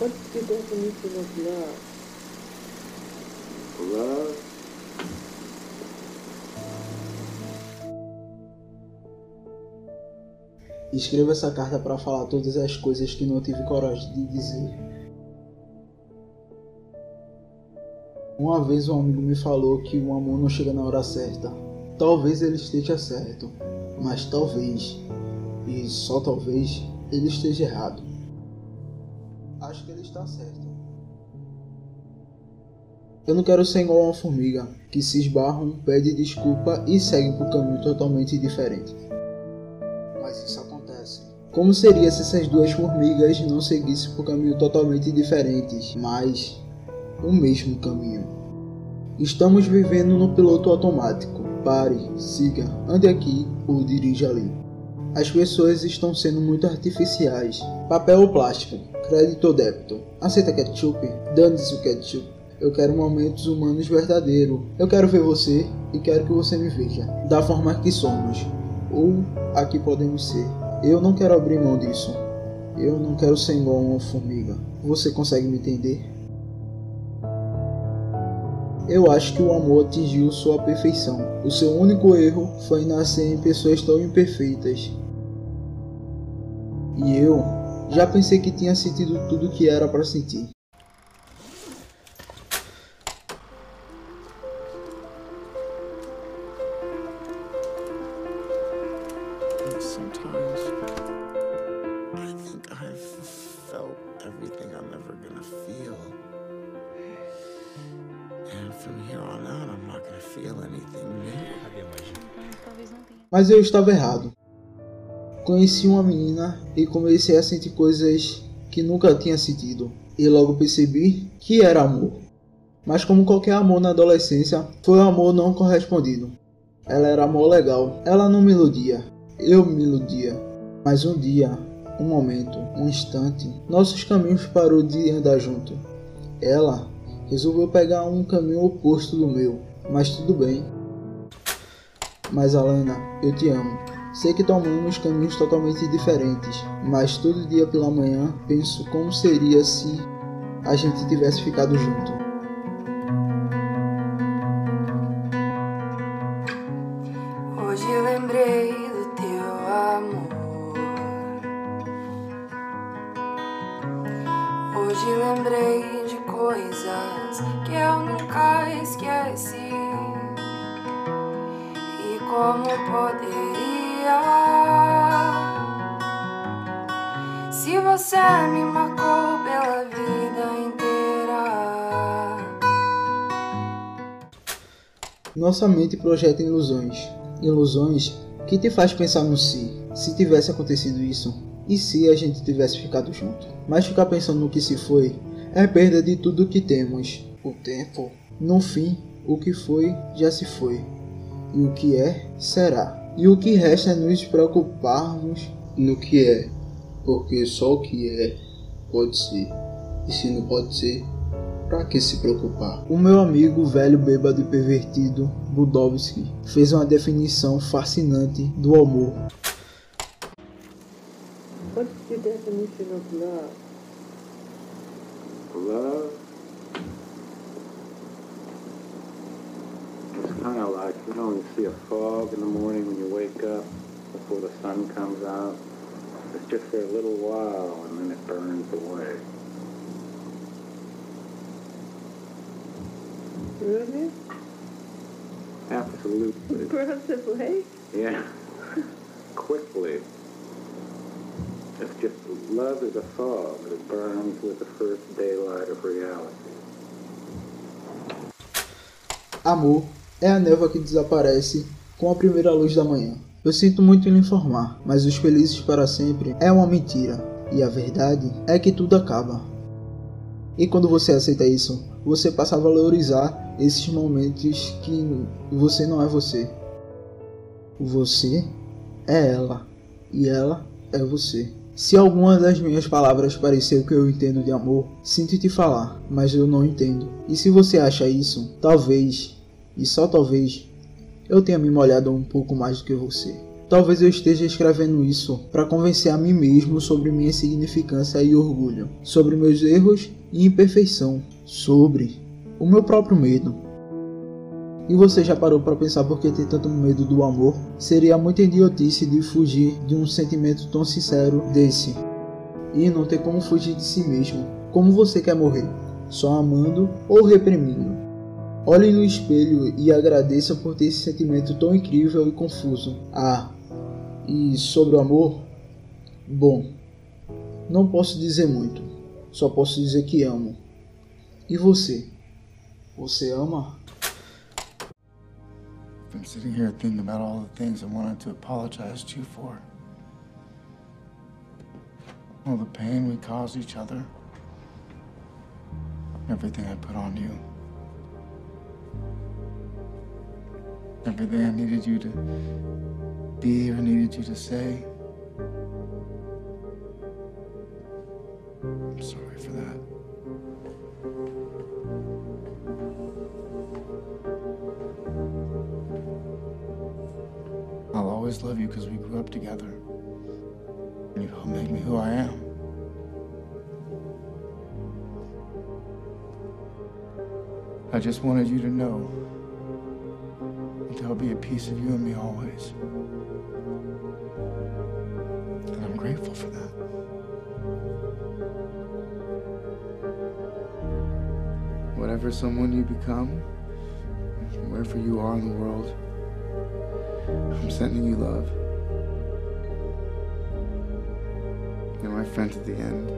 What's the definition of love? Love Escreva essa carta para falar todas as coisas que não tive coragem de dizer. Uma vez um amigo me falou que o amor não chega na hora certa. Talvez ele esteja certo, mas talvez, e só talvez, ele esteja errado. Acho que ele está certo. Eu não quero ser igual uma formiga que se esbarra, pede desculpa e segue por caminho totalmente diferente. Mas isso acontece. Como seria se essas duas formigas não seguissem por caminhos totalmente diferentes, mas o mesmo caminho? Estamos vivendo no piloto automático. Pare, siga, ande aqui ou dirija ali. As pessoas estão sendo muito artificiais. Papel ou plástico? Crédito ou débito? Aceita ketchup? Dane-se o ketchup. Eu quero momentos humanos verdadeiros. Eu quero ver você e quero que você me veja. Da forma que somos. Ou a que podemos ser. Eu não quero abrir mão disso. Eu não quero ser igual uma formiga. Você consegue me entender? Eu acho que o amor atingiu sua perfeição. O seu único erro foi nascer em pessoas tão imperfeitas. E eu já pensei que tinha sentido tudo o que era para sentir. Sometimes I think I've felt everything I'm ever gonna feel. And from here on out, I'm not gonna feel anything new. Talvez não tenha. Mas eu estava errado. Conheci uma menina e comecei a sentir coisas que nunca tinha sentido. E logo percebi que era amor. Mas como qualquer amor na adolescência, foi um amor não correspondido. Ela era amor legal. Ela não me iludia. Eu me iludia. Mas um dia, um momento, um instante, nossos caminhos parou de andar junto. Ela resolveu pegar um caminho oposto do meu. Mas tudo bem. Mas Alana, eu te amo. Sei que tomamos caminhos totalmente diferentes, mas todo dia pela manhã penso como seria se a gente tivesse ficado junto. Hoje lembrei do teu amor. Hoje lembrei de coisas que eu nunca esqueci. E como Se você me marcou pela vida inteira. Nossa mente projeta ilusões, ilusões que te faz pensar no se, se tivesse acontecido isso, e se a gente tivesse ficado junto. Mas ficar pensando no que se foi é perda de tudo que temos. O tempo, no fim, o que foi já se foi, e o que é será. E o que resta é nos preocuparmos no que é, porque só o que é pode ser, e se não pode ser, Pra que se preocupar? O meu amigo velho bêbado e pervertido, Budowski, fez uma definição fascinante do amor. What's the definition of? Love kind of like, you know, you see a fog in the morning when you wake up before the sun comes out. It's just for a little while and then it burns away. Really? Absolutely. Burns away? Yeah. Quickly. It's just, love is a fog that burns with the first daylight of reality. Amor é a névoa que desaparece com a primeira luz da manhã. Eu sinto muito em lhe informar, mas os felizes para sempre é uma mentira, e a verdade é que tudo acaba. E quando você aceita isso, você passa a valorizar esses momentos que você não é você. Você é ela, e ela é você. Se alguma das minhas palavras parecer o que eu entendo de amor, sinto te falar, mas eu não entendo. E se você acha isso, talvez, e só talvez, eu tenha me molhado um pouco mais do que você. Talvez eu esteja escrevendo isso para convencer a mim mesmo sobre minha insignificância e orgulho, sobre meus erros e imperfeição, sobre o meu próprio medo. E você já parou para pensar por que tem tanto medo do amor? Seria muita idiotice de fugir de um sentimento tão sincero desse. E não ter como fugir de si mesmo. Como você quer morrer? Só amando ou reprimindo? Olhe no espelho e agradeça por ter esse sentimento tão incrível e confuso. Ah, e sobre o amor? Bom, não posso dizer muito. Só posso dizer que amo. E você? Você ama? Been sitting here thinking about all the things I wanted to apologize to you for. All the pain we caused each other. Everything I put on you. Everything I needed you to be or needed you to say. I'm sorry for that. I'll always love you because we grew up together. You helped make me who I am. I just wanted you to know that there'll be a piece of you and me always. And I'm grateful for that. Whatever someone you become, wherever you are in the world, I'm sending you love. You're my friend to the end.